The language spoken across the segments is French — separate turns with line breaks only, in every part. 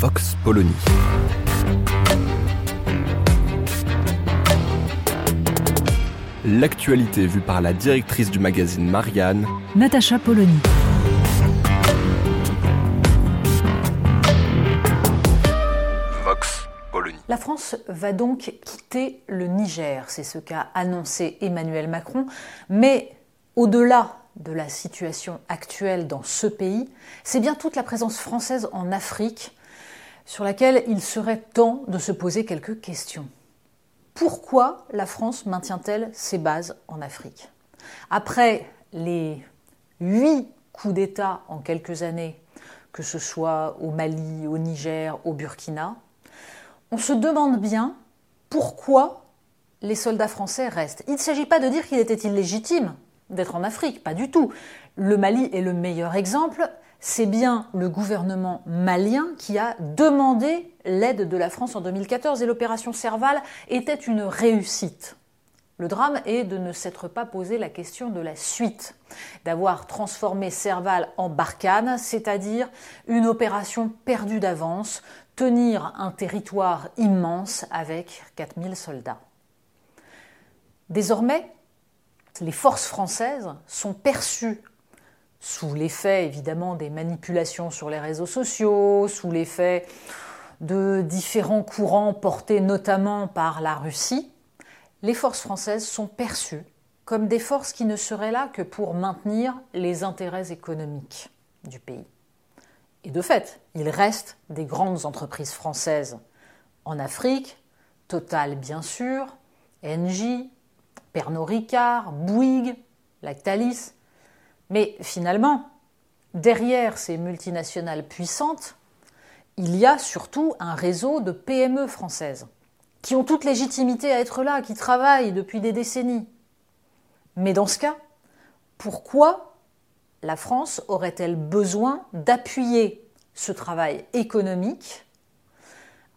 Vox Polony. L'actualité vue par la directrice du magazine Marianne,
Natacha Polony.
Vox Polony.
La France va donc quitter le Niger, c'est ce qu'a annoncé Emmanuel Macron, mais au-delà de la situation actuelle dans ce pays, c'est bien toute la présence française en Afrique sur laquelle il serait temps de se poser quelques questions. Pourquoi la France maintient-elle ses bases en Afrique? Après les huit coups d'État en quelques années, que ce soit au Mali, au Niger, au Burkina, on se demande bien pourquoi les soldats français restent. Il ne s'agit pas de dire qu'il était illégitime d'être en Afrique, pas du tout. Le Mali est le meilleur exemple. C'est bien le gouvernement malien qui a demandé l'aide de la France en 2014 et l'opération Serval était une réussite. Le drame est de ne s'être pas posé la question de la suite, d'avoir transformé Serval en Barkhane, c'est-à-dire une opération perdue d'avance, tenir un territoire immense avec 4000 soldats. Désormais, les forces françaises sont perçues sous l'effet évidemment des manipulations sur les réseaux sociaux, sous l'effet de différents courants portés notamment par la Russie, les forces françaises sont perçues comme des forces qui ne seraient là que pour maintenir les intérêts économiques du pays. Et de fait, il reste des grandes entreprises françaises en Afrique, Total bien sûr, Engie, Pernod Ricard, Bouygues, Lactalis. Mais finalement, derrière ces multinationales puissantes, il y a surtout un réseau de PME françaises qui ont toute légitimité à être là, qui travaillent depuis des décennies. Mais dans ce cas, pourquoi la France aurait-elle besoin d'appuyer ce travail économique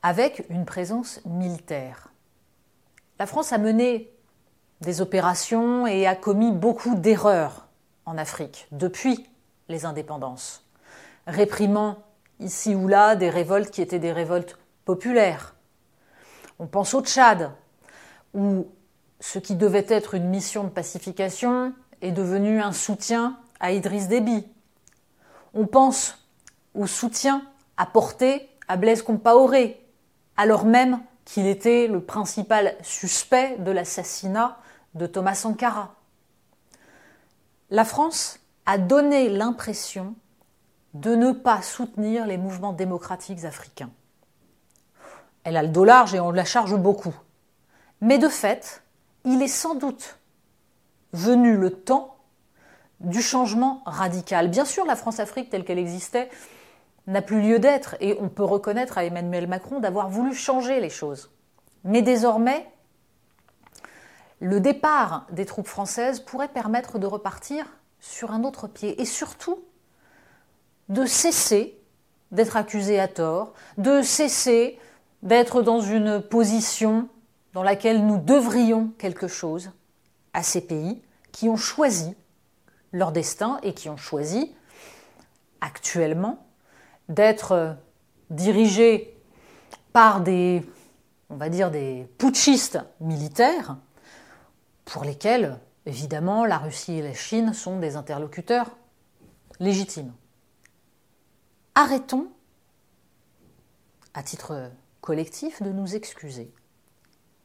avec une présence militaire? La France a mené des opérations et a commis beaucoup d'erreurs en Afrique depuis les indépendances, réprimant ici ou là des révoltes qui étaient des révoltes populaires. On pense au Tchad, où ce qui devait être une mission de pacification est devenu un soutien à Idriss Déby. On pense au soutien apporté à Blaise Compaoré, alors même qu'il était le principal suspect de l'assassinat de Thomas Sankara. La France a donné l'impression de ne pas soutenir les mouvements démocratiques africains. Elle a le dos large et on la charge beaucoup. Mais de fait, il est sans doute venu le temps du changement radical. Bien sûr, la France-Afrique telle qu'elle existait n'a plus lieu d'être et on peut reconnaître à Emmanuel Macron d'avoir voulu changer les choses. Mais désormais, le départ des troupes françaises pourrait permettre de repartir sur un autre pied et surtout de cesser d'être accusé à tort, de cesser d'être dans une position dans laquelle nous devrions quelque chose à ces pays qui ont choisi leur destin et qui ont choisi actuellement d'être dirigés par des, on va dire, des putschistes militaires pour lesquels, évidemment, la Russie et la Chine sont des interlocuteurs légitimes. Arrêtons, à titre collectif, de nous excuser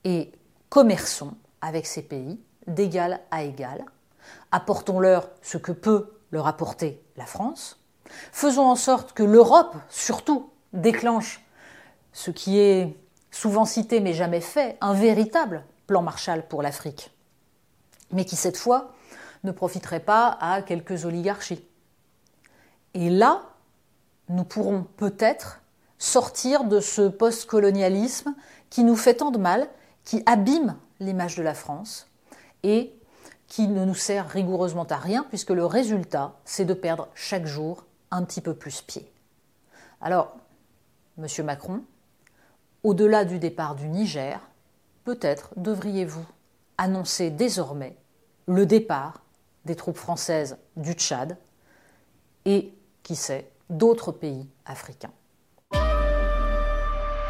et commerçons avec ces pays d'égal à égal. Apportons-leur ce que peut leur apporter la France. Faisons en sorte que l'Europe, surtout, déclenche ce qui est souvent cité mais jamais fait, un véritable plan Marshall pour l'Afrique, mais qui cette fois ne profiterait pas à quelques oligarchies. Et là, nous pourrons peut-être sortir de ce post-colonialisme qui nous fait tant de mal, qui abîme l'image de la France et qui ne nous sert rigoureusement à rien puisque le résultat, c'est de perdre chaque jour un petit peu plus pied. Alors, Monsieur Macron, au-delà du départ du Niger, peut-être devriez-vous annoncer désormais le départ des troupes françaises du Tchad et, qui sait, d'autres pays africains.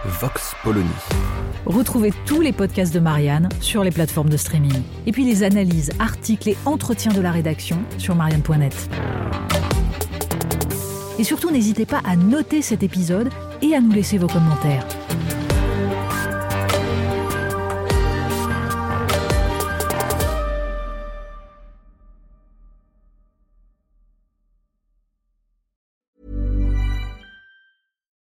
Vox Polony.
Retrouvez tous les podcasts de Marianne sur les plateformes de streaming. Et puis les analyses, articles et entretiens de la rédaction sur marianne.net. Et surtout, n'hésitez pas à noter cet épisode et à nous laisser vos commentaires.